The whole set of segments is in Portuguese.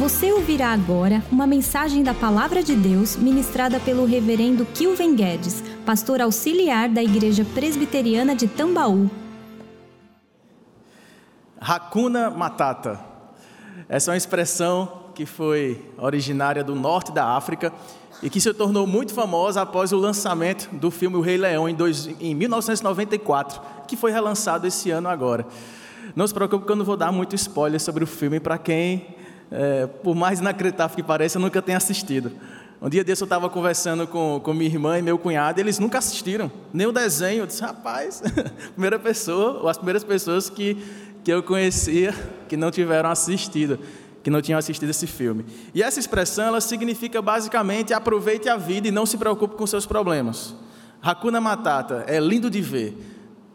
Você ouvirá agora uma mensagem da Palavra de Deus ministrada pelo Reverendo Kilven Guedes, pastor auxiliar da Igreja Presbiteriana de Tambaú. Hakuna Matata. Essa é uma expressão que foi originária do norte da África e que se tornou muito famosa após o lançamento do filme O Rei Leão em, em 1994, que foi relançado esse ano agora. Não se preocupe que eu não vou dar muito spoiler sobre o filme para quem é, por mais inacreditável que pareça, eu nunca tenho assistido. Um dia desse eu estava conversando com, com minha irmã e meu cunhado, e eles nunca assistiram, nem o desenho. Eu disse, rapaz, primeira pessoa, ou as primeiras pessoas que, que eu conhecia que não tiveram assistido, que não tinham assistido esse filme. E essa expressão, ela significa basicamente aproveite a vida e não se preocupe com seus problemas. Hakuna Matata, é lindo de ver.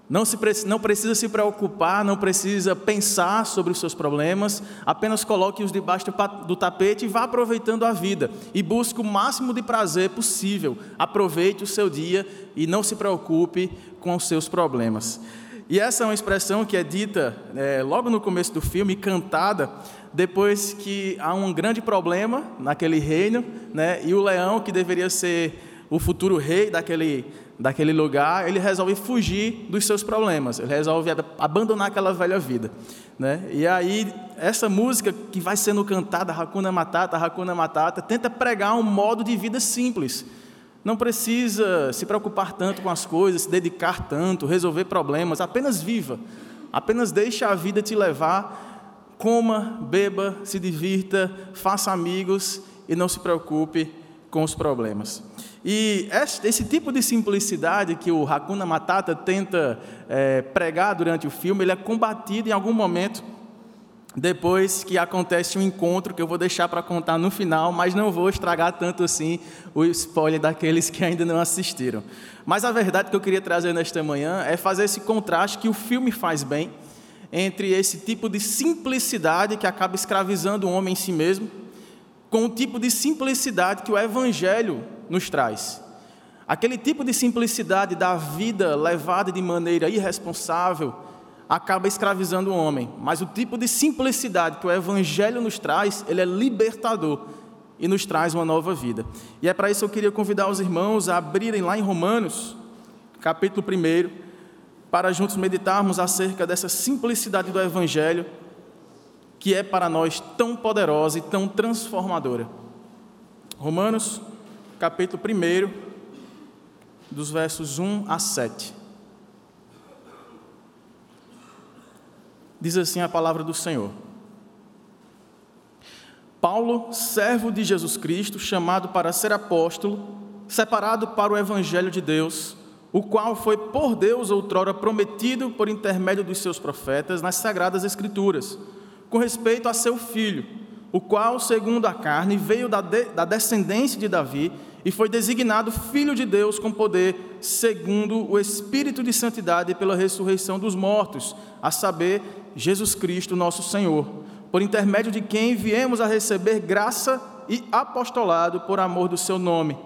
Não, se, não precisa se preocupar, não precisa pensar sobre os seus problemas, apenas coloque-os debaixo do tapete e vá aproveitando a vida. E busque o máximo de prazer possível. Aproveite o seu dia e não se preocupe com os seus problemas. E essa é uma expressão que é dita é, logo no começo do filme, cantada, depois que há um grande problema naquele reino, né, e o leão, que deveria ser o futuro rei daquele daquele lugar, ele resolve fugir dos seus problemas, ele resolve abandonar aquela velha vida. Né? E aí, essa música que vai sendo cantada, Hakuna Matata, Hakuna Matata, tenta pregar um modo de vida simples. Não precisa se preocupar tanto com as coisas, se dedicar tanto, resolver problemas, apenas viva. Apenas deixe a vida te levar, coma, beba, se divirta, faça amigos e não se preocupe com os problemas. E esse tipo de simplicidade que o Hakuna Matata tenta é, pregar durante o filme, ele é combatido em algum momento depois que acontece um encontro que eu vou deixar para contar no final, mas não vou estragar tanto assim o spoiler daqueles que ainda não assistiram. Mas a verdade que eu queria trazer nesta manhã é fazer esse contraste que o filme faz bem entre esse tipo de simplicidade que acaba escravizando o homem em si mesmo, com o tipo de simplicidade que o evangelho nos traz. Aquele tipo de simplicidade da vida levada de maneira irresponsável acaba escravizando o homem, mas o tipo de simplicidade que o evangelho nos traz, ele é libertador e nos traz uma nova vida. E é para isso que eu queria convidar os irmãos a abrirem lá em Romanos, capítulo 1, para juntos meditarmos acerca dessa simplicidade do evangelho que é para nós tão poderosa e tão transformadora. Romanos capítulo 1, dos versos 1 a 7. Diz assim a palavra do Senhor. Paulo, servo de Jesus Cristo, chamado para ser apóstolo, separado para o evangelho de Deus, o qual foi por Deus outrora prometido por intermédio dos seus profetas nas sagradas escrituras, com respeito a seu filho o qual, segundo a carne, veio da, de, da descendência de Davi e foi designado Filho de Deus com poder, segundo o Espírito de Santidade pela ressurreição dos mortos, a saber, Jesus Cristo, nosso Senhor, por intermédio de quem viemos a receber graça e apostolado por amor do seu nome,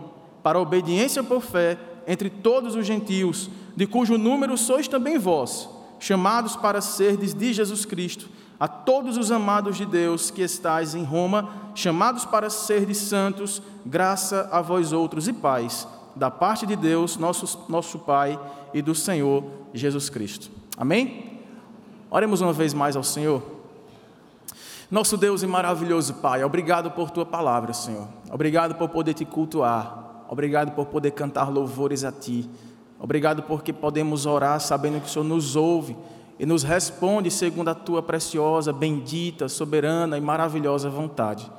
para obediência por fé entre todos os gentios, de cujo número sois também vós, chamados para serdes de Jesus Cristo a todos os amados de Deus que estais em Roma, chamados para ser de santos, graça a vós outros e paz, da parte de Deus, nosso, nosso Pai, e do Senhor Jesus Cristo. Amém? Oremos uma vez mais ao Senhor. Nosso Deus e maravilhoso Pai, obrigado por tua palavra, Senhor. Obrigado por poder te cultuar. Obrigado por poder cantar louvores a ti. Obrigado porque podemos orar sabendo que o Senhor nos ouve e nos responde segundo a tua preciosa, bendita, soberana e maravilhosa vontade.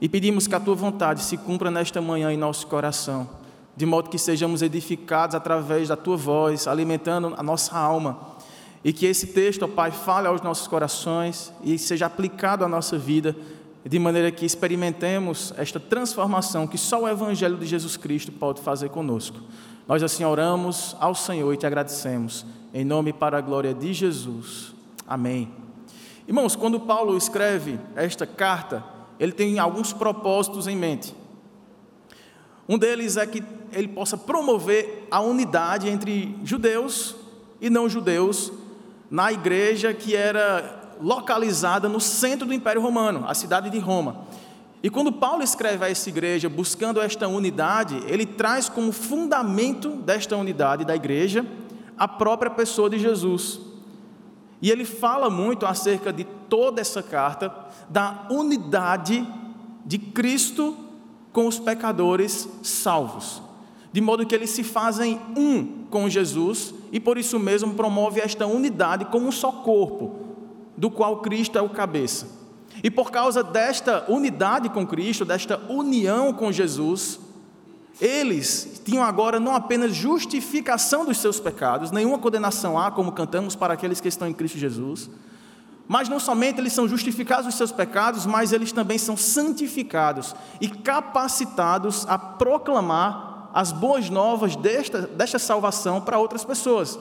E pedimos que a tua vontade se cumpra nesta manhã em nosso coração, de modo que sejamos edificados através da tua voz, alimentando a nossa alma. E que esse texto, ó Pai, fale aos nossos corações e seja aplicado à nossa vida, de maneira que experimentemos esta transformação que só o Evangelho de Jesus Cristo pode fazer conosco. Nós assim oramos ao Senhor e te agradecemos. Em nome para a glória de Jesus. Amém. Irmãos, quando Paulo escreve esta carta, ele tem alguns propósitos em mente. Um deles é que ele possa promover a unidade entre judeus e não judeus na igreja que era localizada no centro do Império Romano, a cidade de Roma. E quando Paulo escreve a essa igreja buscando esta unidade, ele traz como fundamento desta unidade da igreja a própria pessoa de Jesus. E ele fala muito acerca de toda essa carta, da unidade de Cristo com os pecadores salvos. De modo que eles se fazem um com Jesus e por isso mesmo promove esta unidade como um só corpo, do qual Cristo é o cabeça. E por causa desta unidade com Cristo, desta união com Jesus, eles tinham agora não apenas justificação dos seus pecados, nenhuma condenação há, como cantamos para aqueles que estão em Cristo Jesus, mas não somente eles são justificados dos seus pecados, mas eles também são santificados e capacitados a proclamar as boas novas desta, desta salvação para outras pessoas.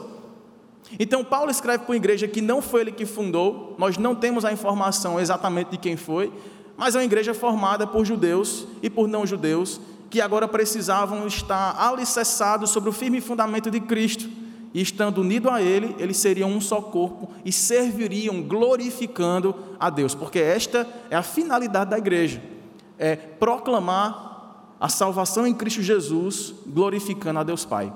Então, Paulo escreve para uma igreja que não foi ele que fundou, nós não temos a informação exatamente de quem foi, mas é uma igreja formada por judeus e por não-judeus, que agora precisavam estar alicerçados sobre o firme fundamento de Cristo. E estando unido a Ele, eles seriam um só corpo e serviriam glorificando a Deus, porque esta é a finalidade da igreja: é proclamar a salvação em Cristo Jesus, glorificando a Deus Pai.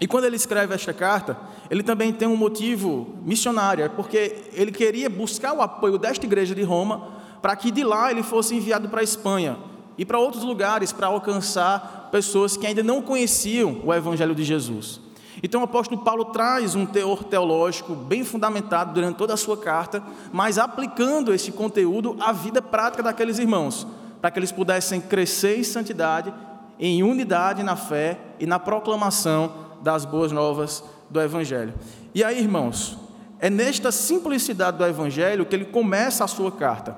E quando ele escreve esta carta, ele também tem um motivo missionário, é porque ele queria buscar o apoio desta igreja de Roma para que de lá ele fosse enviado para a Espanha e para outros lugares para alcançar pessoas que ainda não conheciam o Evangelho de Jesus. Então o apóstolo Paulo traz um teor teológico bem fundamentado durante toda a sua carta, mas aplicando esse conteúdo à vida prática daqueles irmãos, para que eles pudessem crescer em santidade, em unidade na fé e na proclamação das boas novas do Evangelho. E aí, irmãos, é nesta simplicidade do Evangelho que ele começa a sua carta,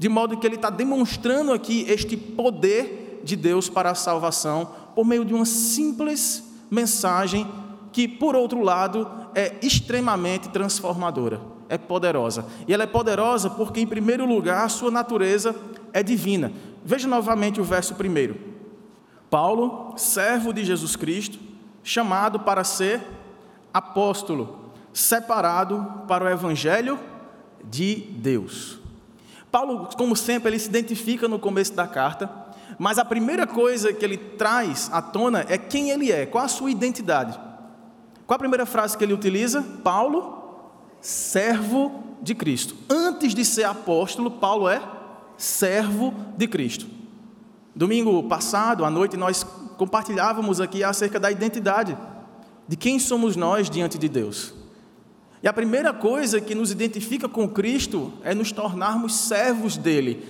de modo que ele está demonstrando aqui este poder de Deus para a salvação por meio de uma simples mensagem que, por outro lado, é extremamente transformadora, é poderosa. E ela é poderosa porque, em primeiro lugar, a sua natureza é divina. Veja novamente o verso primeiro. Paulo, servo de Jesus Cristo, chamado para ser apóstolo, separado para o evangelho de Deus. Paulo, como sempre, ele se identifica no começo da carta, mas a primeira coisa que ele traz à tona é quem ele é, qual a sua identidade. Qual a primeira frase que ele utiliza? Paulo, servo de Cristo. Antes de ser apóstolo, Paulo é servo de Cristo. Domingo passado, à noite, nós compartilhávamos aqui acerca da identidade, de quem somos nós diante de Deus. E a primeira coisa que nos identifica com Cristo é nos tornarmos servos dele,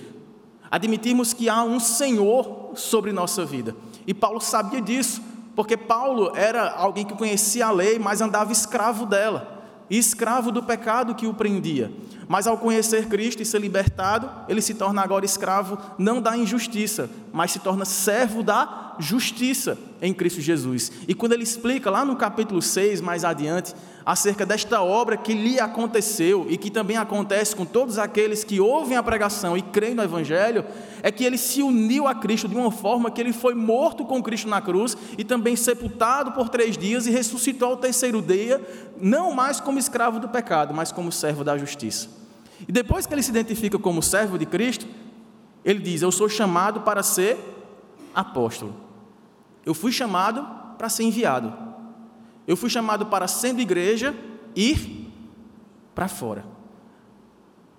admitirmos que há um Senhor sobre nossa vida. E Paulo sabia disso, porque Paulo era alguém que conhecia a lei, mas andava escravo dela e escravo do pecado que o prendia. Mas ao conhecer Cristo e ser libertado, ele se torna agora escravo não da injustiça, mas se torna servo da justiça em Cristo Jesus. E quando ele explica lá no capítulo 6, mais adiante, acerca desta obra que lhe aconteceu e que também acontece com todos aqueles que ouvem a pregação e creem no Evangelho, é que ele se uniu a Cristo de uma forma que ele foi morto com Cristo na cruz e também sepultado por três dias e ressuscitou ao terceiro dia, não mais como escravo do pecado, mas como servo da justiça. E depois que ele se identifica como servo de Cristo, ele diz: Eu sou chamado para ser apóstolo. Eu fui chamado para ser enviado. Eu fui chamado para, sendo igreja, ir para fora,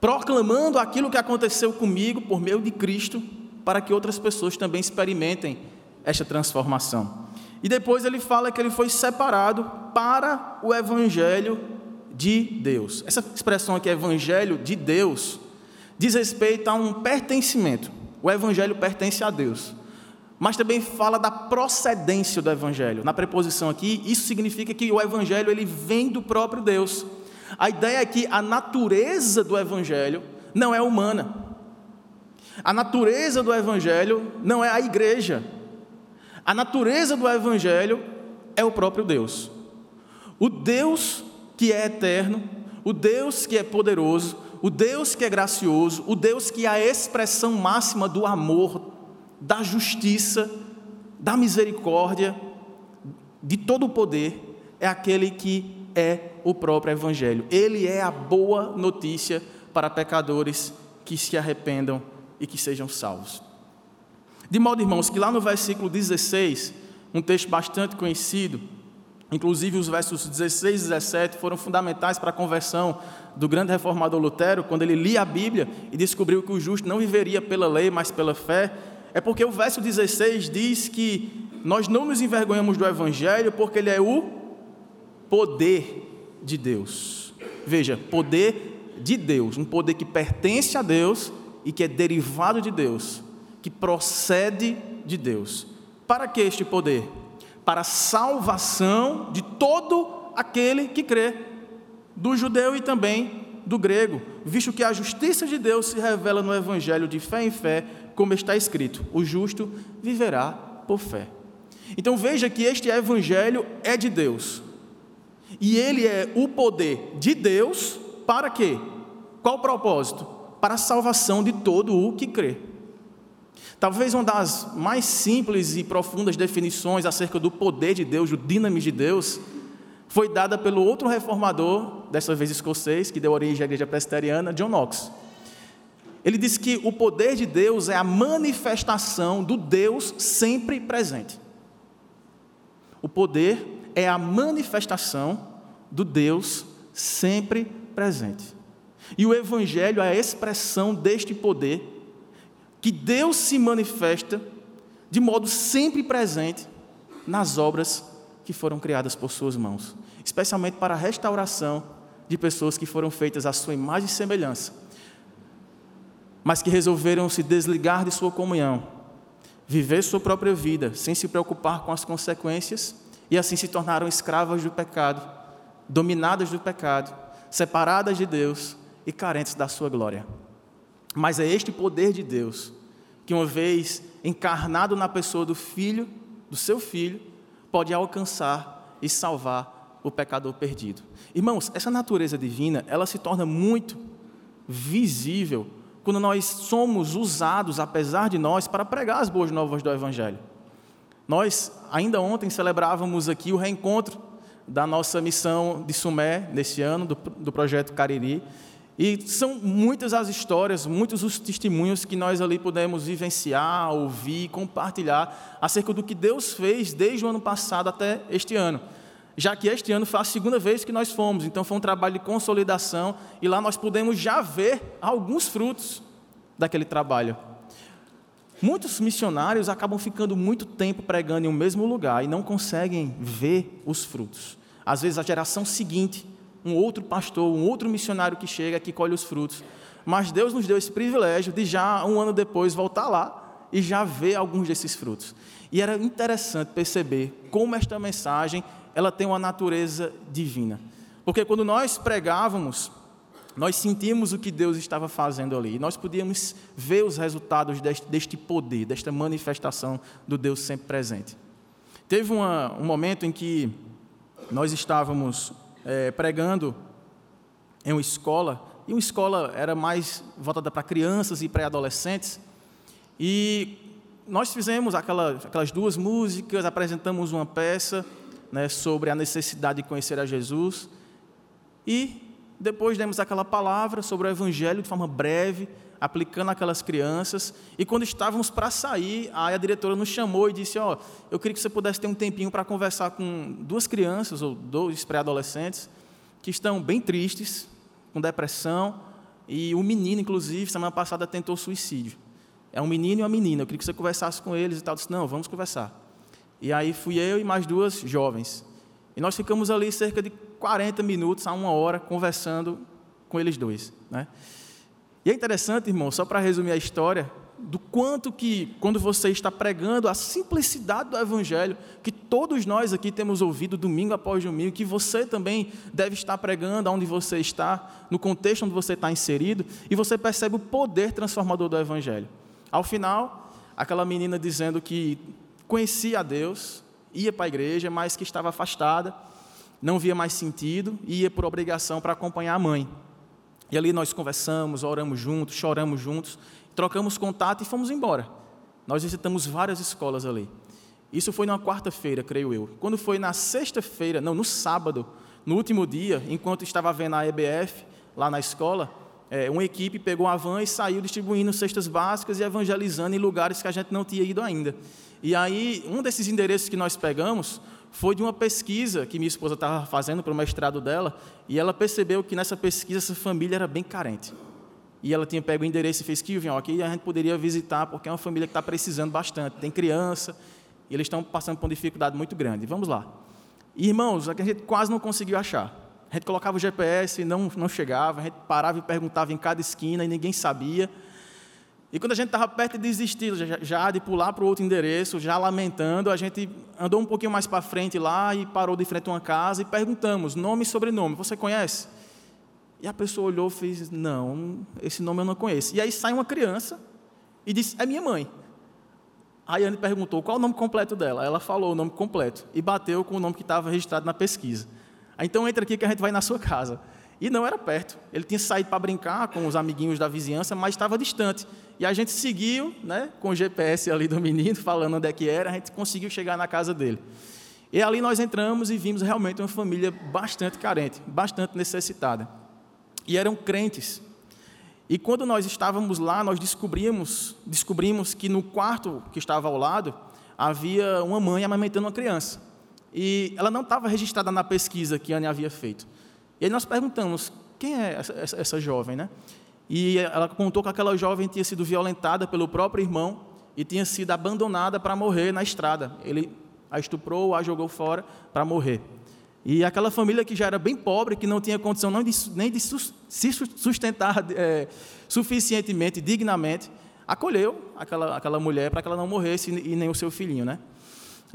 proclamando aquilo que aconteceu comigo por meio de Cristo, para que outras pessoas também experimentem esta transformação. E depois ele fala que ele foi separado para o evangelho de Deus. Essa expressão aqui, evangelho de Deus, diz respeito a um pertencimento. O evangelho pertence a Deus mas também fala da procedência do evangelho. Na preposição aqui, isso significa que o evangelho ele vem do próprio Deus. A ideia é que a natureza do evangelho não é humana. A natureza do evangelho não é a igreja. A natureza do evangelho é o próprio Deus. O Deus que é eterno, o Deus que é poderoso, o Deus que é gracioso, o Deus que é a expressão máxima do amor, da justiça, da misericórdia, de todo o poder, é aquele que é o próprio Evangelho. Ele é a boa notícia para pecadores que se arrependam e que sejam salvos. De modo, irmãos, que lá no versículo 16, um texto bastante conhecido, inclusive os versos 16 e 17 foram fundamentais para a conversão do grande reformador Lutero, quando ele lia a Bíblia e descobriu que o justo não viveria pela lei, mas pela fé, é porque o verso 16 diz que nós não nos envergonhamos do Evangelho porque ele é o poder de Deus. Veja, poder de Deus, um poder que pertence a Deus e que é derivado de Deus, que procede de Deus. Para que este poder? Para a salvação de todo aquele que crê, do judeu e também do grego, visto que a justiça de Deus se revela no evangelho de fé em fé, como está escrito: o justo viverá por fé. Então veja que este evangelho é de Deus. E ele é o poder de Deus para quê? Qual o propósito? Para a salvação de todo o que crê. Talvez uma das mais simples e profundas definições acerca do poder de Deus, do dinamis de Deus, foi dada pelo outro reformador, dessa vez escocês, que deu origem à igreja presbiteriana, John Knox. Ele disse que o poder de Deus é a manifestação do Deus sempre presente. O poder é a manifestação do Deus sempre presente. E o Evangelho é a expressão deste poder, que Deus se manifesta de modo sempre presente nas obras que foram criadas por Suas mãos, especialmente para a restauração de pessoas que foram feitas à Sua imagem e semelhança, mas que resolveram se desligar de Sua comunhão viver sua própria vida sem se preocupar com as consequências e assim se tornaram escravas do pecado, dominadas do pecado, separadas de Deus e carentes da sua glória. Mas é este poder de Deus que, uma vez encarnado na pessoa do filho, do seu filho, pode alcançar e salvar o pecador perdido. Irmãos, essa natureza divina, ela se torna muito visível quando nós somos usados, apesar de nós, para pregar as boas novas do Evangelho. Nós, ainda ontem, celebrávamos aqui o reencontro da nossa missão de Sumé, nesse ano, do, do projeto Cariri. E são muitas as histórias, muitos os testemunhos que nós ali pudemos vivenciar, ouvir, compartilhar acerca do que Deus fez desde o ano passado até este ano já que este ano foi a segunda vez que nós fomos, então foi um trabalho de consolidação e lá nós pudemos já ver alguns frutos daquele trabalho. Muitos missionários acabam ficando muito tempo pregando em um mesmo lugar e não conseguem ver os frutos. Às vezes a geração seguinte, um outro pastor, um outro missionário que chega que colhe os frutos. Mas Deus nos deu esse privilégio de já um ano depois voltar lá e já ver alguns desses frutos. E era interessante perceber como esta mensagem ela tem uma natureza divina. Porque quando nós pregávamos, nós sentimos o que Deus estava fazendo ali. Nós podíamos ver os resultados deste, deste poder, desta manifestação do Deus sempre presente. Teve uma, um momento em que nós estávamos é, pregando em uma escola, e uma escola era mais voltada para crianças e pré-adolescentes, e nós fizemos aquela, aquelas duas músicas, apresentamos uma peça, né, sobre a necessidade de conhecer a Jesus. E depois demos aquela palavra sobre o Evangelho de forma breve, aplicando aquelas crianças. E quando estávamos para sair, a diretora nos chamou e disse: Ó, oh, eu queria que você pudesse ter um tempinho para conversar com duas crianças, ou dois pré-adolescentes, que estão bem tristes, com depressão. E o menino, inclusive, semana passada tentou suicídio. É um menino e uma menina. Eu queria que você conversasse com eles e tal. Eu disse: Não, vamos conversar. E aí fui eu e mais duas jovens. E nós ficamos ali cerca de 40 minutos a uma hora conversando com eles dois. Né? E é interessante, irmão, só para resumir a história, do quanto que, quando você está pregando a simplicidade do Evangelho, que todos nós aqui temos ouvido domingo após domingo, que você também deve estar pregando onde você está, no contexto onde você está inserido, e você percebe o poder transformador do Evangelho. Ao final, aquela menina dizendo que conhecia a Deus, ia para a igreja, mas que estava afastada, não via mais sentido e ia por obrigação para acompanhar a mãe. E ali nós conversamos, oramos juntos, choramos juntos, trocamos contato e fomos embora. Nós visitamos várias escolas ali. Isso foi na quarta-feira, creio eu. Quando foi na sexta-feira, não, no sábado, no último dia, enquanto estava vendo a EBF lá na escola, é, uma equipe pegou a van e saiu distribuindo cestas básicas e evangelizando em lugares que a gente não tinha ido ainda. E aí, um desses endereços que nós pegamos foi de uma pesquisa que minha esposa estava fazendo para o mestrado dela, e ela percebeu que nessa pesquisa essa família era bem carente. E ela tinha pego o endereço e fez que aqui a gente poderia visitar, porque é uma família que está precisando bastante. Tem criança, e eles estão passando por uma dificuldade muito grande. Vamos lá. Irmãos, a gente quase não conseguiu achar. A gente colocava o GPS e não, não chegava, a gente parava e perguntava em cada esquina e ninguém sabia. E quando a gente estava perto de desistir, já, já de pular para o outro endereço, já lamentando, a gente andou um pouquinho mais para frente lá e parou de frente a uma casa e perguntamos, nome e sobrenome, você conhece? E a pessoa olhou e fez, não, esse nome eu não conheço. E aí sai uma criança e disse, é minha mãe. Aí a Anne perguntou qual o nome completo dela. Ela falou o nome completo e bateu com o nome que estava registrado na pesquisa. Então entra aqui que a gente vai na sua casa. E não era perto. Ele tinha saído para brincar com os amiguinhos da vizinhança, mas estava distante. E a gente seguiu, né, com o GPS ali do menino, falando onde é que era, a gente conseguiu chegar na casa dele. E ali nós entramos e vimos realmente uma família bastante carente, bastante necessitada. E eram crentes. E quando nós estávamos lá, nós descobrimos, descobrimos que no quarto que estava ao lado havia uma mãe amamentando uma criança. E ela não estava registrada na pesquisa que a Anne havia feito. E aí nós perguntamos, quem é essa, essa, essa jovem, né? E ela contou que aquela jovem tinha sido violentada pelo próprio irmão e tinha sido abandonada para morrer na estrada. Ele a estuprou, a jogou fora para morrer. E aquela família que já era bem pobre, que não tinha condição nem de se sustentar é, suficientemente, dignamente, acolheu aquela, aquela mulher para que ela não morresse e nem o seu filhinho, né?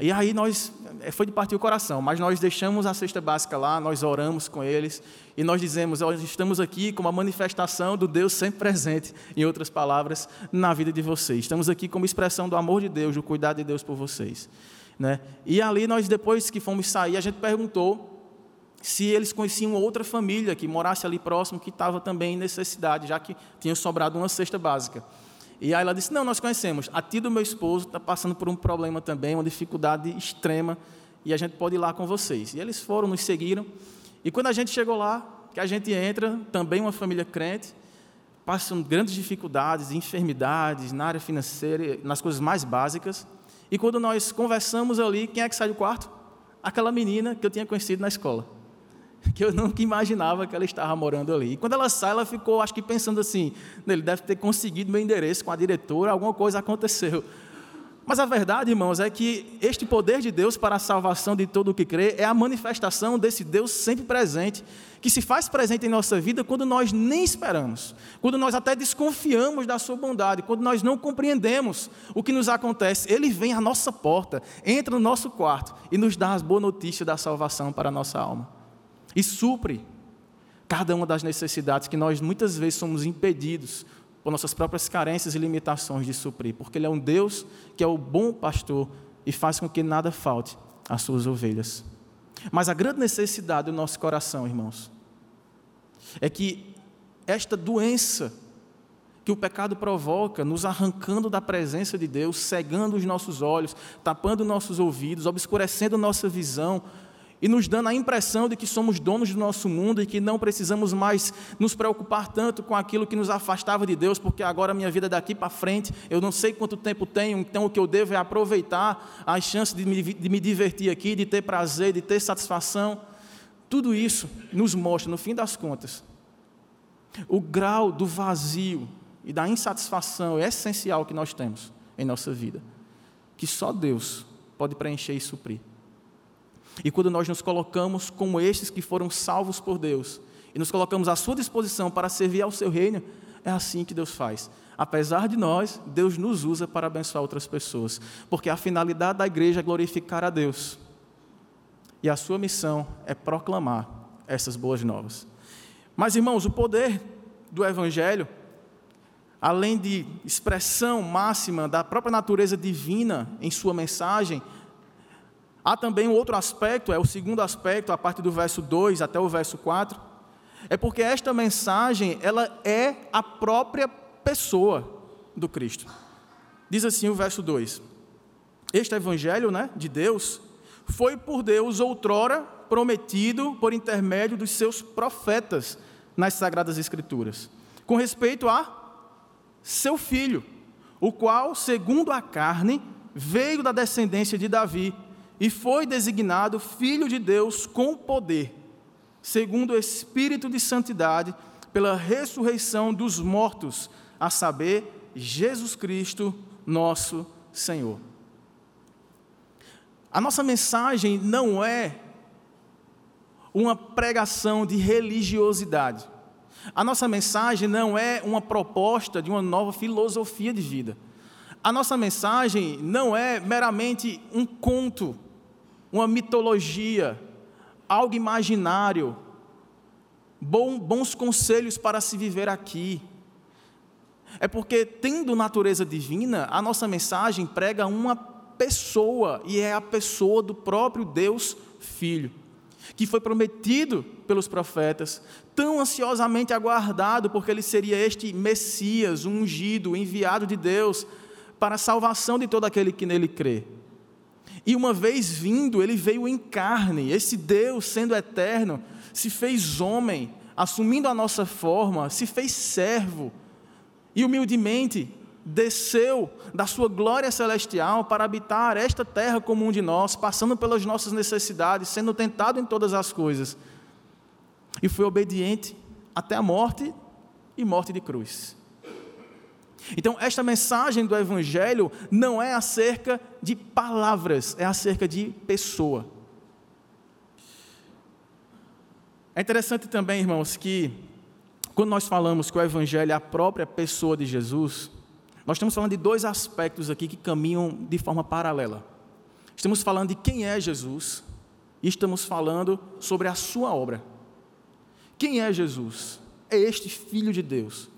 E aí nós, é, foi de partir o coração, mas nós deixamos a cesta básica lá, nós oramos com eles e nós dizemos, nós estamos aqui como uma manifestação do Deus sempre presente, em outras palavras, na vida de vocês. Estamos aqui como expressão do amor de Deus, do cuidado de Deus por vocês. Né? E ali nós, depois que fomos sair, a gente perguntou se eles conheciam outra família que morasse ali próximo, que estava também em necessidade, já que tinha sobrado uma cesta básica. E aí ela disse: Não, nós conhecemos. A tia do meu esposo está passando por um problema também, uma dificuldade extrema, e a gente pode ir lá com vocês. E eles foram, nos seguiram. E quando a gente chegou lá, que a gente entra, também uma família crente, passam grandes dificuldades, enfermidades na área financeira, nas coisas mais básicas. E quando nós conversamos ali, quem é que sai do quarto? Aquela menina que eu tinha conhecido na escola que eu nunca imaginava que ela estava morando ali. E quando ela sai, ela ficou, acho que pensando assim, ele deve ter conseguido meu endereço com a diretora, alguma coisa aconteceu. Mas a verdade, irmãos, é que este poder de Deus para a salvação de todo o que crê é a manifestação desse Deus sempre presente, que se faz presente em nossa vida quando nós nem esperamos, quando nós até desconfiamos da sua bondade, quando nós não compreendemos o que nos acontece. Ele vem à nossa porta, entra no nosso quarto e nos dá as boas notícias da salvação para a nossa alma e supre cada uma das necessidades que nós muitas vezes somos impedidos por nossas próprias carências e limitações de suprir, porque Ele é um Deus que é o bom pastor e faz com que nada falte às suas ovelhas. Mas a grande necessidade do nosso coração, irmãos, é que esta doença que o pecado provoca, nos arrancando da presença de Deus, cegando os nossos olhos, tapando nossos ouvidos, obscurecendo nossa visão, e nos dando a impressão de que somos donos do nosso mundo e que não precisamos mais nos preocupar tanto com aquilo que nos afastava de Deus, porque agora a minha vida é daqui para frente, eu não sei quanto tempo tenho, então o que eu devo é aproveitar as chances de me, de me divertir aqui, de ter prazer, de ter satisfação. Tudo isso nos mostra, no fim das contas, o grau do vazio e da insatisfação essencial que nós temos em nossa vida, que só Deus pode preencher e suprir. E quando nós nos colocamos como estes que foram salvos por Deus, e nos colocamos à sua disposição para servir ao seu reino, é assim que Deus faz. Apesar de nós, Deus nos usa para abençoar outras pessoas, porque a finalidade da igreja é glorificar a Deus. E a sua missão é proclamar essas boas novas. Mas, irmãos, o poder do Evangelho, além de expressão máxima da própria natureza divina em sua mensagem, Há também um outro aspecto, é o segundo aspecto, a partir do verso 2 até o verso 4, é porque esta mensagem, ela é a própria pessoa do Cristo. Diz assim o verso 2: Este evangelho, né, de Deus, foi por Deus outrora prometido por intermédio dos seus profetas nas Sagradas Escrituras, com respeito a seu filho, o qual, segundo a carne, veio da descendência de Davi e foi designado Filho de Deus com poder, segundo o Espírito de Santidade, pela ressurreição dos mortos, a saber, Jesus Cristo, nosso Senhor. A nossa mensagem não é uma pregação de religiosidade. A nossa mensagem não é uma proposta de uma nova filosofia de vida. A nossa mensagem não é meramente um conto, uma mitologia, algo imaginário, bons conselhos para se viver aqui. É porque, tendo natureza divina, a nossa mensagem prega uma pessoa, e é a pessoa do próprio Deus Filho, que foi prometido pelos profetas, tão ansiosamente aguardado, porque ele seria este Messias, ungido, enviado de Deus, para a salvação de todo aquele que nele crê. E uma vez vindo, ele veio em carne, esse Deus, sendo eterno, se fez homem, assumindo a nossa forma, se fez servo, e humildemente desceu da sua glória celestial para habitar esta terra comum de nós, passando pelas nossas necessidades, sendo tentado em todas as coisas. E foi obediente até a morte e morte de cruz. Então, esta mensagem do Evangelho não é acerca de palavras, é acerca de pessoa. É interessante também, irmãos, que quando nós falamos que o Evangelho é a própria pessoa de Jesus, nós estamos falando de dois aspectos aqui que caminham de forma paralela. Estamos falando de quem é Jesus e estamos falando sobre a sua obra. Quem é Jesus? É este Filho de Deus,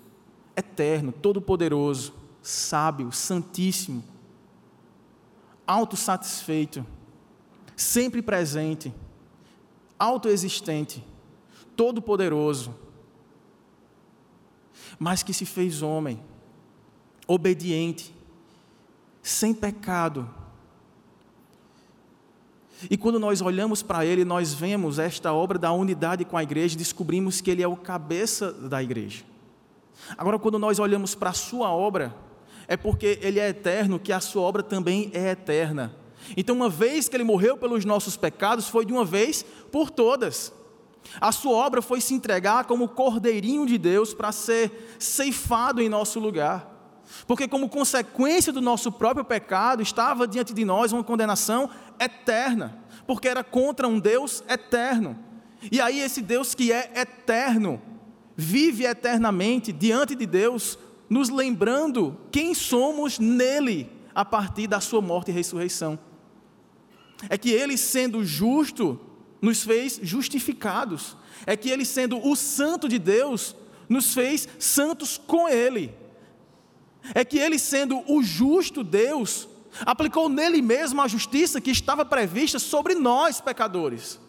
eterno, todo-poderoso, sábio, santíssimo, autossatisfeito, sempre presente, autoexistente, todo-poderoso, mas que se fez homem obediente, sem pecado. E quando nós olhamos para Ele, nós vemos esta obra da unidade com a igreja, descobrimos que Ele é o cabeça da igreja. Agora, quando nós olhamos para a Sua obra, é porque Ele é eterno, que a Sua obra também é eterna. Então, uma vez que Ele morreu pelos nossos pecados, foi de uma vez por todas. A Sua obra foi se entregar como cordeirinho de Deus para ser ceifado em nosso lugar. Porque, como consequência do nosso próprio pecado, estava diante de nós uma condenação eterna, porque era contra um Deus eterno. E aí, esse Deus que é eterno, vive eternamente diante de Deus, nos lembrando quem somos nele a partir da sua morte e ressurreição. É que ele, sendo justo, nos fez justificados. É que ele, sendo o santo de Deus, nos fez santos com ele é que ele, sendo o justo Deus, aplicou nele mesmo a justiça que estava prevista sobre nós, pecadores.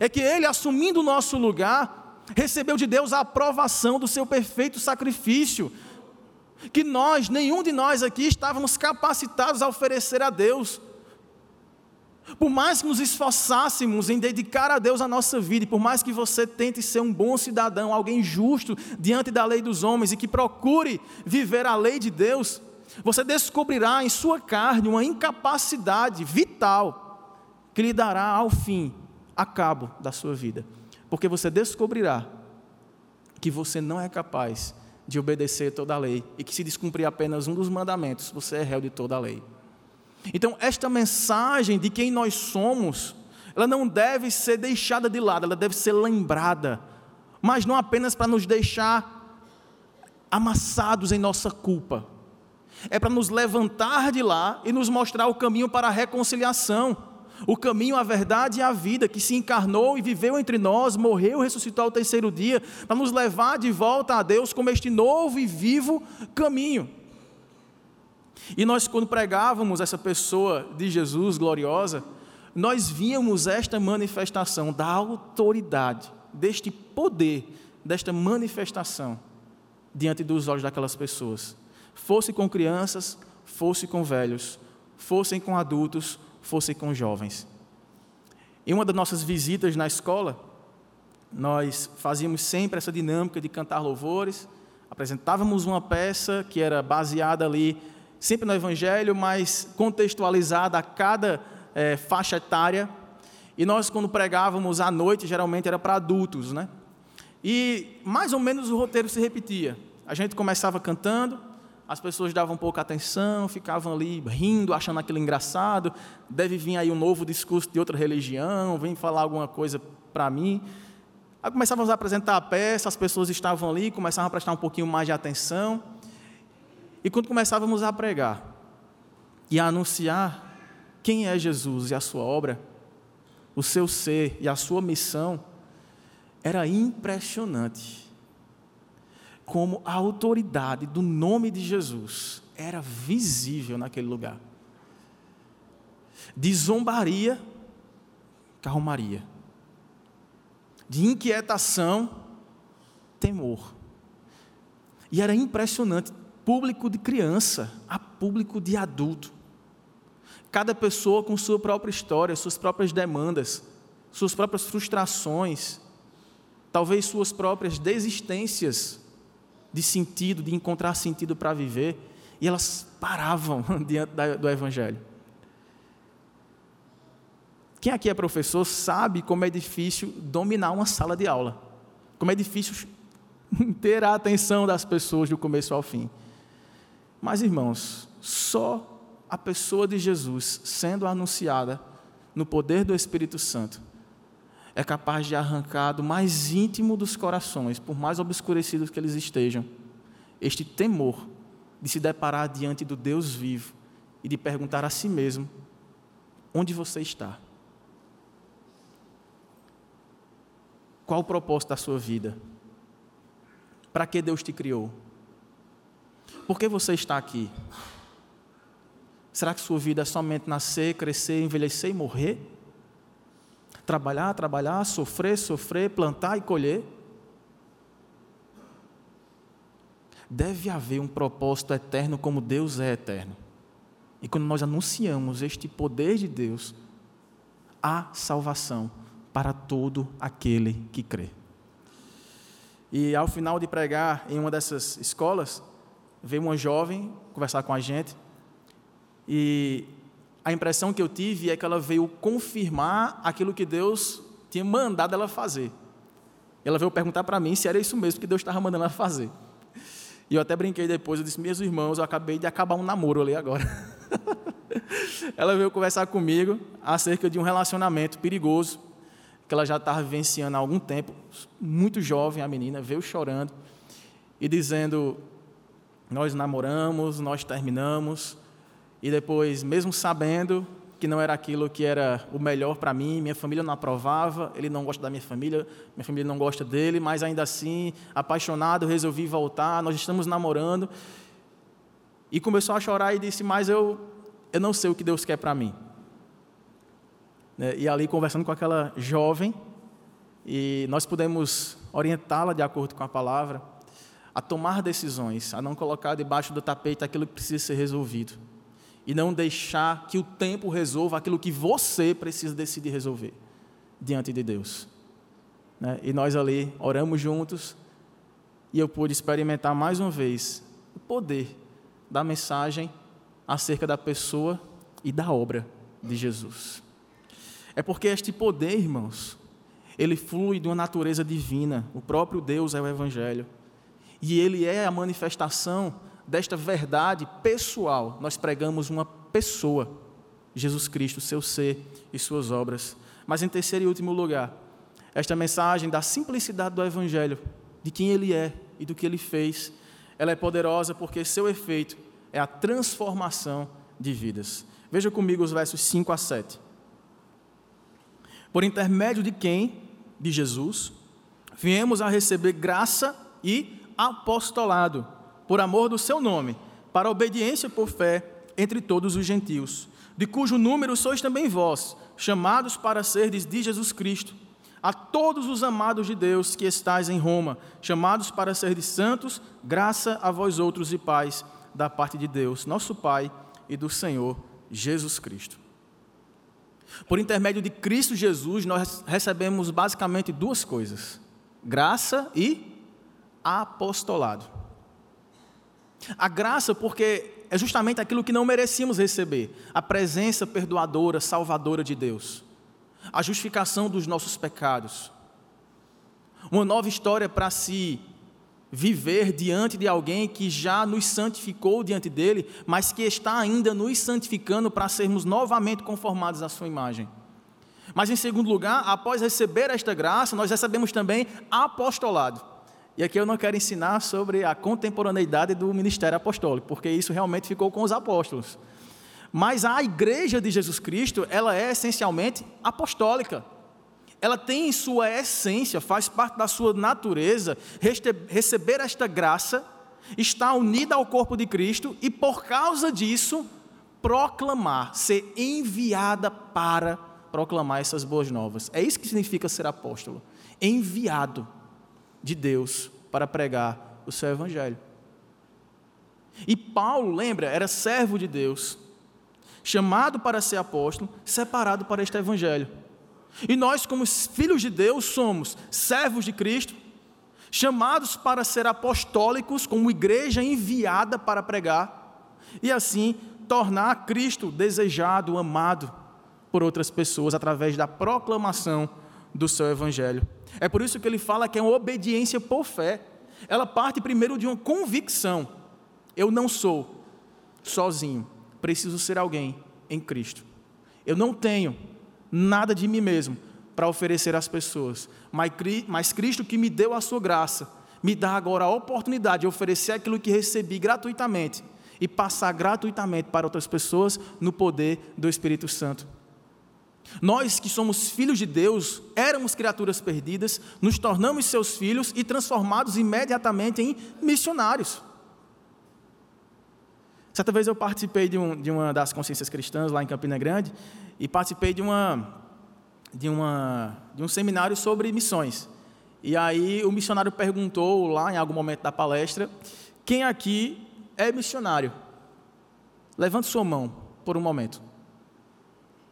É que ele, assumindo o nosso lugar, recebeu de Deus a aprovação do seu perfeito sacrifício, que nós, nenhum de nós aqui, estávamos capacitados a oferecer a Deus. Por mais que nos esforçássemos em dedicar a Deus a nossa vida, e por mais que você tente ser um bom cidadão, alguém justo diante da lei dos homens e que procure viver a lei de Deus, você descobrirá em sua carne uma incapacidade vital que lhe dará ao fim a cabo da sua vida. Porque você descobrirá que você não é capaz de obedecer toda a lei e que se descumprir apenas um dos mandamentos, você é réu de toda a lei. Então, esta mensagem de quem nós somos, ela não deve ser deixada de lado, ela deve ser lembrada, mas não apenas para nos deixar amassados em nossa culpa, é para nos levantar de lá e nos mostrar o caminho para a reconciliação, o caminho, a verdade e a vida, que se encarnou e viveu entre nós, morreu, ressuscitou ao terceiro dia, para nos levar de volta a Deus como este novo e vivo caminho. E nós, quando pregávamos essa pessoa de Jesus gloriosa, nós víamos esta manifestação da autoridade, deste poder, desta manifestação diante dos olhos daquelas pessoas. Fosse com crianças, fosse com velhos, fossem com adultos, fossem com jovens. Em uma das nossas visitas na escola, nós fazíamos sempre essa dinâmica de cantar louvores, apresentávamos uma peça que era baseada ali, sempre no Evangelho, mas contextualizada a cada é, faixa etária. E nós, quando pregávamos à noite, geralmente era para adultos, né? E mais ou menos o roteiro se repetia. A gente começava cantando, as pessoas davam pouca atenção, ficavam ali rindo, achando aquilo engraçado. Deve vir aí um novo discurso de outra religião, vem falar alguma coisa para mim. Aí começávamos a apresentar a peça, as pessoas estavam ali, começavam a prestar um pouquinho mais de atenção. E quando começávamos a pregar e a anunciar quem é Jesus e a sua obra, o seu ser e a sua missão, era impressionante como a autoridade do nome de Jesus era visível naquele lugar. De zombaria, calmaria. De inquietação, temor. E era impressionante, público de criança a público de adulto. Cada pessoa com sua própria história, suas próprias demandas, suas próprias frustrações, talvez suas próprias desistências de sentido, de encontrar sentido para viver, e elas paravam diante do Evangelho. Quem aqui é professor sabe como é difícil dominar uma sala de aula, como é difícil ter a atenção das pessoas do começo ao fim. Mas, irmãos, só a pessoa de Jesus sendo anunciada no poder do Espírito Santo é capaz de arrancar do mais íntimo dos corações, por mais obscurecidos que eles estejam, este temor de se deparar diante do Deus vivo e de perguntar a si mesmo: onde você está? Qual o propósito da sua vida? Para que Deus te criou? Por que você está aqui? Será que sua vida é somente nascer, crescer, envelhecer e morrer? Trabalhar, trabalhar, sofrer, sofrer, plantar e colher. Deve haver um propósito eterno como Deus é eterno. E quando nós anunciamos este poder de Deus, há salvação para todo aquele que crê. E ao final de pregar em uma dessas escolas, veio uma jovem conversar com a gente e a impressão que eu tive é que ela veio confirmar aquilo que Deus tinha mandado ela fazer. Ela veio perguntar para mim se era isso mesmo que Deus estava mandando ela fazer. E eu até brinquei depois, eu disse, meus irmãos, eu acabei de acabar um namoro ali agora. ela veio conversar comigo acerca de um relacionamento perigoso que ela já estava vivenciando há algum tempo, muito jovem a menina, veio chorando e dizendo: Nós namoramos, nós terminamos, e depois, mesmo sabendo que não era aquilo que era o melhor para mim, minha família não aprovava, ele não gosta da minha família, minha família não gosta dele, mas ainda assim, apaixonado, resolvi voltar, nós estamos namorando. E começou a chorar e disse: Mas eu, eu não sei o que Deus quer para mim. Né, e ali, conversando com aquela jovem, e nós pudemos orientá-la de acordo com a palavra, a tomar decisões, a não colocar debaixo do tapete aquilo que precisa ser resolvido e não deixar que o tempo resolva aquilo que você precisa decidir resolver diante de Deus. Né? E nós ali oramos juntos e eu pude experimentar mais uma vez o poder da mensagem acerca da pessoa e da obra de Jesus. É porque este poder, irmãos, ele flui de uma natureza divina. O próprio Deus é o Evangelho. E ele é a manifestação desta verdade pessoal, nós pregamos uma pessoa, Jesus Cristo, seu ser e suas obras. Mas em terceiro e último lugar, esta mensagem da simplicidade do Evangelho, de quem Ele é e do que Ele fez, ela é poderosa porque seu efeito é a transformação de vidas. Veja comigo os versos 5 a 7. Por intermédio de quem? De Jesus, viemos a receber graça e apostolado por amor do seu nome, para obediência por fé entre todos os gentios, de cujo número sois também vós, chamados para serdes de Jesus Cristo. A todos os amados de Deus que estais em Roma, chamados para serdes santos, graça a vós outros e paz da parte de Deus, nosso Pai e do Senhor Jesus Cristo. Por intermédio de Cristo Jesus, nós recebemos basicamente duas coisas: graça e apostolado. A graça, porque é justamente aquilo que não merecíamos receber: a presença perdoadora, salvadora de Deus, a justificação dos nossos pecados, uma nova história para se viver diante de alguém que já nos santificou diante dele, mas que está ainda nos santificando para sermos novamente conformados à sua imagem. Mas em segundo lugar, após receber esta graça, nós recebemos também apostolado. E aqui eu não quero ensinar sobre a contemporaneidade do ministério apostólico, porque isso realmente ficou com os apóstolos. Mas a igreja de Jesus Cristo, ela é essencialmente apostólica ela tem em sua essência, faz parte da sua natureza, receber esta graça, estar unida ao corpo de Cristo e, por causa disso, proclamar, ser enviada para proclamar essas boas novas. É isso que significa ser apóstolo. Enviado de Deus para pregar o seu evangelho. E Paulo, lembra, era servo de Deus, chamado para ser apóstolo, separado para este evangelho. E nós, como filhos de Deus, somos servos de Cristo, chamados para ser apostólicos, como igreja enviada para pregar, e assim tornar Cristo desejado, amado por outras pessoas através da proclamação do seu evangelho. É por isso que ele fala que é uma obediência por fé. Ela parte primeiro de uma convicção: eu não sou sozinho, preciso ser alguém em Cristo. Eu não tenho nada de mim mesmo para oferecer às pessoas, mas Cristo que me deu a sua graça, me dá agora a oportunidade de oferecer aquilo que recebi gratuitamente e passar gratuitamente para outras pessoas no poder do Espírito Santo. Nós que somos filhos de Deus, éramos criaturas perdidas, nos tornamos seus filhos e transformados imediatamente em missionários. Certa vez eu participei de, um, de uma das consciências cristãs lá em Campina Grande e participei de, uma, de, uma, de um seminário sobre missões. E aí o missionário perguntou lá em algum momento da palestra: quem aqui é missionário? Levante sua mão por um momento.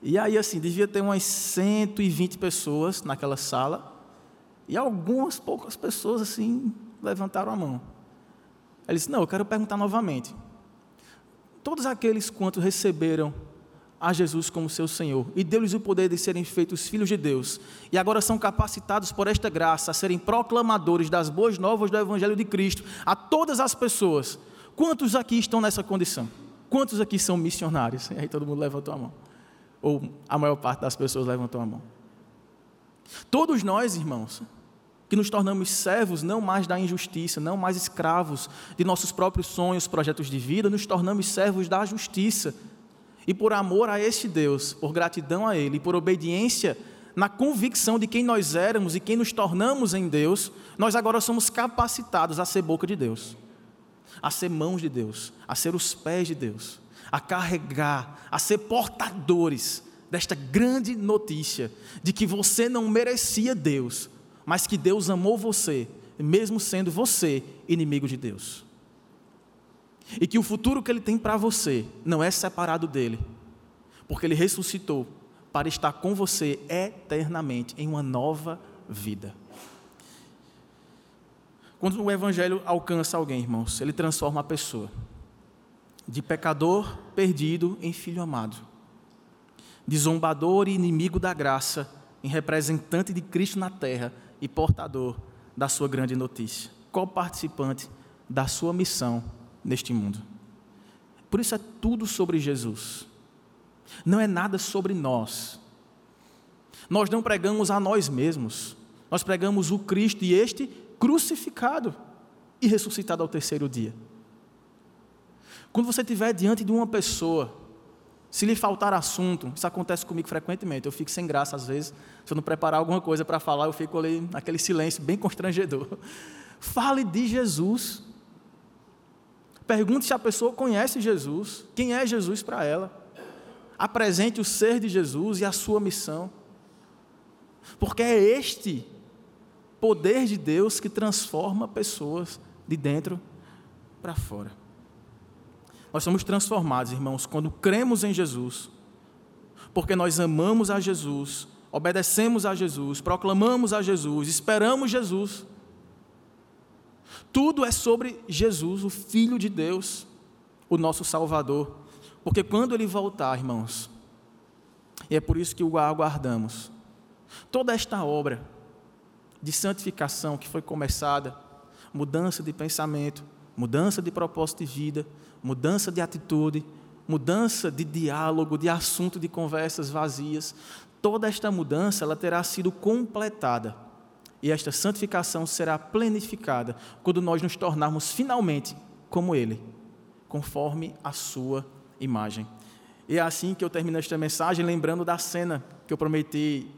E aí, assim, devia ter umas 120 pessoas naquela sala, e algumas poucas pessoas, assim, levantaram a mão. Ele disse: Não, eu quero perguntar novamente todos aqueles quantos receberam a Jesus como seu Senhor e deu-lhes o poder de serem feitos filhos de Deus e agora são capacitados por esta graça a serem proclamadores das boas novas do Evangelho de Cristo a todas as pessoas. Quantos aqui estão nessa condição? Quantos aqui são missionários? E aí todo mundo levantou a mão. Ou a maior parte das pessoas levantou a mão. Todos nós, irmãos, que nos tornamos servos não mais da injustiça, não mais escravos de nossos próprios sonhos, projetos de vida, nos tornamos servos da justiça. E por amor a este Deus, por gratidão a Ele, por obediência na convicção de quem nós éramos e quem nos tornamos em Deus, nós agora somos capacitados a ser boca de Deus, a ser mãos de Deus, a ser os pés de Deus, a carregar, a ser portadores desta grande notícia de que você não merecia Deus, mas que Deus amou você, mesmo sendo você inimigo de Deus. E que o futuro que Ele tem para você não é separado dele, porque Ele ressuscitou para estar com você eternamente em uma nova vida. Quando o Evangelho alcança alguém, irmãos, ele transforma a pessoa de pecador perdido em filho amado, de zombador e inimigo da graça em representante de Cristo na terra e portador da sua grande notícia, co-participante da sua missão neste mundo. Por isso é tudo sobre Jesus, não é nada sobre nós. Nós não pregamos a nós mesmos, nós pregamos o Cristo e este crucificado e ressuscitado ao terceiro dia. Quando você estiver diante de uma pessoa se lhe faltar assunto, isso acontece comigo frequentemente, eu fico sem graça às vezes. Se eu não preparar alguma coisa para falar, eu fico ali naquele silêncio bem constrangedor. Fale de Jesus. Pergunte se a pessoa conhece Jesus, quem é Jesus para ela. Apresente o ser de Jesus e a sua missão. Porque é este poder de Deus que transforma pessoas de dentro para fora. Nós somos transformados, irmãos, quando cremos em Jesus, porque nós amamos a Jesus, obedecemos a Jesus, proclamamos a Jesus, esperamos Jesus. Tudo é sobre Jesus, o Filho de Deus, o nosso Salvador. Porque quando ele voltar, irmãos, e é por isso que o aguardamos, toda esta obra de santificação que foi começada, mudança de pensamento, mudança de propósito de vida, mudança de atitude, mudança de diálogo, de assunto de conversas vazias, toda esta mudança ela terá sido completada. E esta santificação será planificada quando nós nos tornarmos finalmente como ele, conforme a sua imagem. E é assim que eu termino esta mensagem, lembrando da cena que eu prometi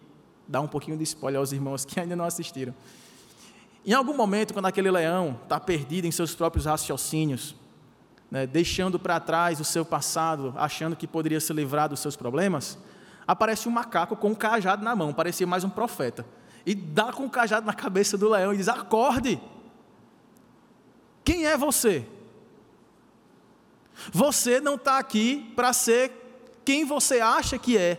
dar um pouquinho de spoiler aos irmãos que ainda não assistiram. Em algum momento, quando aquele leão está perdido em seus próprios raciocínios, né, deixando para trás o seu passado, achando que poderia se livrar dos seus problemas, aparece um macaco com um cajado na mão, parecia mais um profeta, e dá com o um cajado na cabeça do leão e diz: Acorde! Quem é você? Você não está aqui para ser quem você acha que é,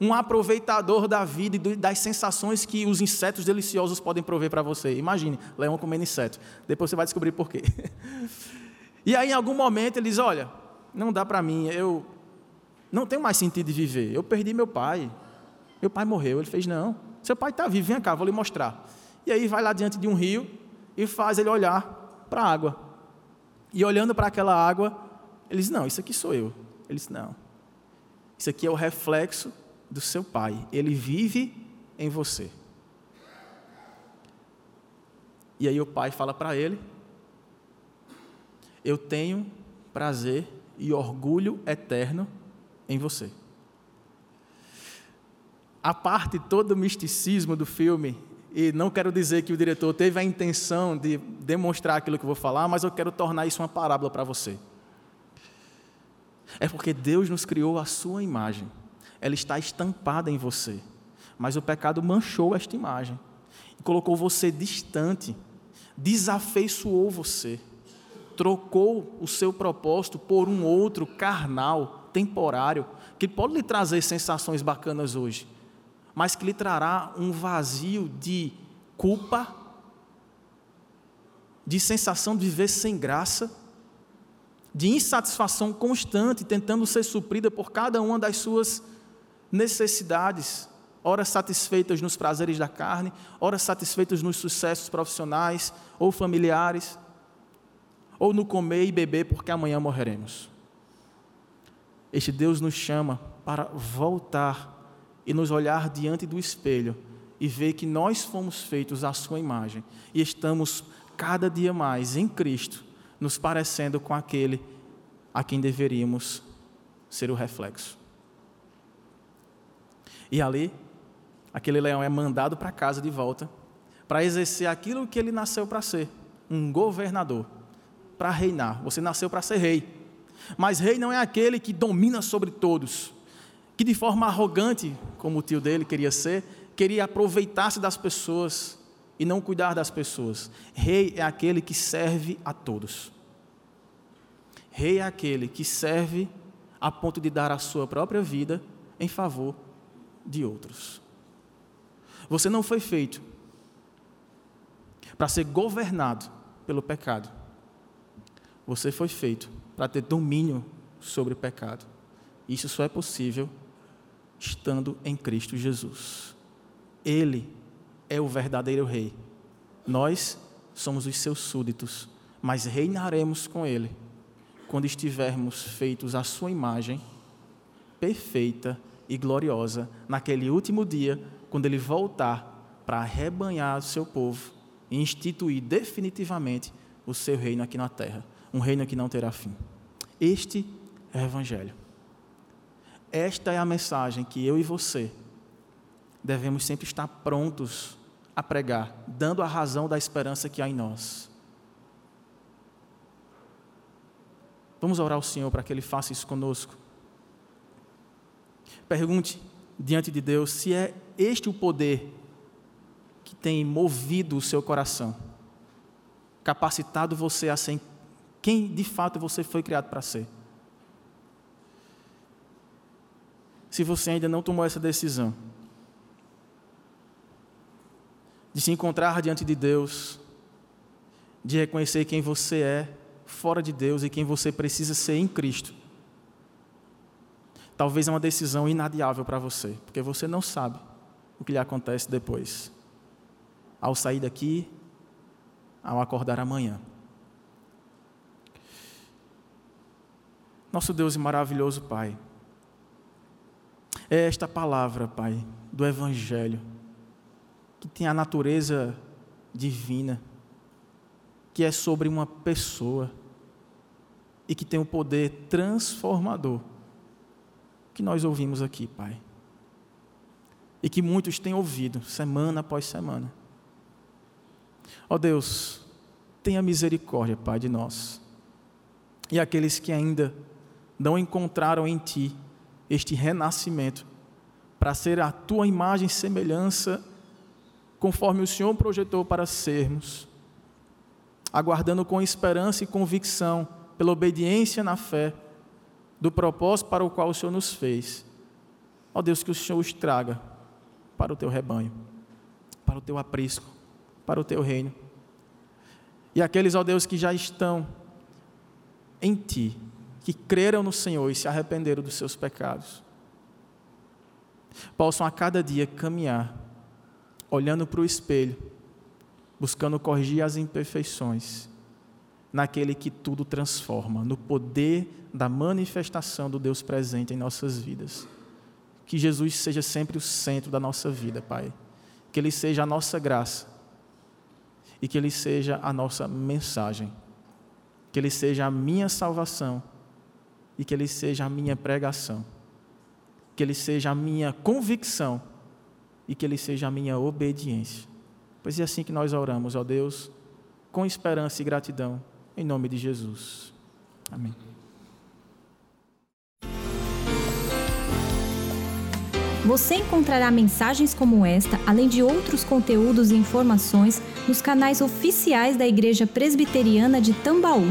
um aproveitador da vida e das sensações que os insetos deliciosos podem prover para você. Imagine, leão comendo inseto. Depois você vai descobrir por quê. E aí, em algum momento, ele diz: Olha, não dá para mim, eu não tenho mais sentido de viver. Eu perdi meu pai. Meu pai morreu. Ele fez: Não, seu pai está vivo, vem cá, vou lhe mostrar. E aí, vai lá diante de um rio e faz ele olhar para a água. E olhando para aquela água, ele diz: Não, isso aqui sou eu. Ele diz: Não, isso aqui é o reflexo do seu pai. Ele vive em você. E aí o pai fala para ele: eu tenho prazer e orgulho eterno em você. A parte todo o misticismo do filme, e não quero dizer que o diretor teve a intenção de demonstrar aquilo que eu vou falar, mas eu quero tornar isso uma parábola para você. É porque Deus nos criou a sua imagem, ela está estampada em você, mas o pecado manchou esta imagem e colocou você distante, desafeiçoou você trocou o seu propósito por um outro carnal, temporário, que pode lhe trazer sensações bacanas hoje, mas que lhe trará um vazio de culpa, de sensação de viver sem graça, de insatisfação constante, tentando ser suprida por cada uma das suas necessidades, ora satisfeitas nos prazeres da carne, ora satisfeitas nos sucessos profissionais ou familiares ou no comer e beber, porque amanhã morreremos. Este Deus nos chama para voltar e nos olhar diante do espelho e ver que nós fomos feitos à Sua imagem e estamos cada dia mais em Cristo, nos parecendo com aquele a quem deveríamos ser o reflexo. E ali, aquele leão é mandado para casa de volta para exercer aquilo que ele nasceu para ser, um governador para reinar, você nasceu para ser rei. Mas rei não é aquele que domina sobre todos, que de forma arrogante, como o tio dele queria ser, queria aproveitar-se das pessoas e não cuidar das pessoas. Rei é aquele que serve a todos. Rei é aquele que serve a ponto de dar a sua própria vida em favor de outros. Você não foi feito para ser governado pelo pecado. Você foi feito para ter domínio sobre o pecado. Isso só é possível estando em Cristo Jesus. Ele é o verdadeiro Rei. Nós somos os seus súditos, mas reinaremos com Ele quando estivermos feitos à Sua imagem, perfeita e gloriosa, naquele último dia, quando Ele voltar para arrebanhar o seu povo e instituir definitivamente o seu reino aqui na terra um reino que não terá fim. Este é o Evangelho. Esta é a mensagem que eu e você devemos sempre estar prontos a pregar, dando a razão da esperança que há em nós. Vamos orar ao Senhor para que Ele faça isso conosco. Pergunte diante de Deus se é este o poder que tem movido o seu coração, capacitado você a ser quem de fato você foi criado para ser. se você ainda não tomou essa decisão de se encontrar diante de Deus, de reconhecer quem você é fora de Deus e quem você precisa ser em Cristo. Talvez é uma decisão inadiável para você, porque você não sabe o que lhe acontece depois. Ao sair daqui, ao acordar amanhã. Nosso Deus e maravilhoso Pai, é esta palavra, Pai, do Evangelho, que tem a natureza divina, que é sobre uma pessoa e que tem o poder transformador que nós ouvimos aqui, Pai. E que muitos têm ouvido, semana após semana. Ó Deus, tenha misericórdia, Pai, de nós. E aqueles que ainda não encontraram em Ti este renascimento, para ser a Tua imagem e semelhança, conforme o Senhor projetou para sermos, aguardando com esperança e convicção, pela obediência na fé, do propósito para o qual o Senhor nos fez. Ó Deus, que o Senhor os traga para o teu rebanho, para o teu aprisco, para o teu reino. E aqueles, ó Deus, que já estão em Ti, que creram no Senhor e se arrependeram dos seus pecados, possam a cada dia caminhar, olhando para o espelho, buscando corrigir as imperfeições, naquele que tudo transforma, no poder da manifestação do Deus presente em nossas vidas. Que Jesus seja sempre o centro da nossa vida, Pai. Que Ele seja a nossa graça e que Ele seja a nossa mensagem, que Ele seja a minha salvação e que Ele seja a minha pregação, que Ele seja a minha convicção e que Ele seja a minha obediência. Pois é assim que nós oramos, ó Deus, com esperança e gratidão, em nome de Jesus. Amém. Você encontrará mensagens como esta, além de outros conteúdos e informações, nos canais oficiais da Igreja Presbiteriana de Tambaú,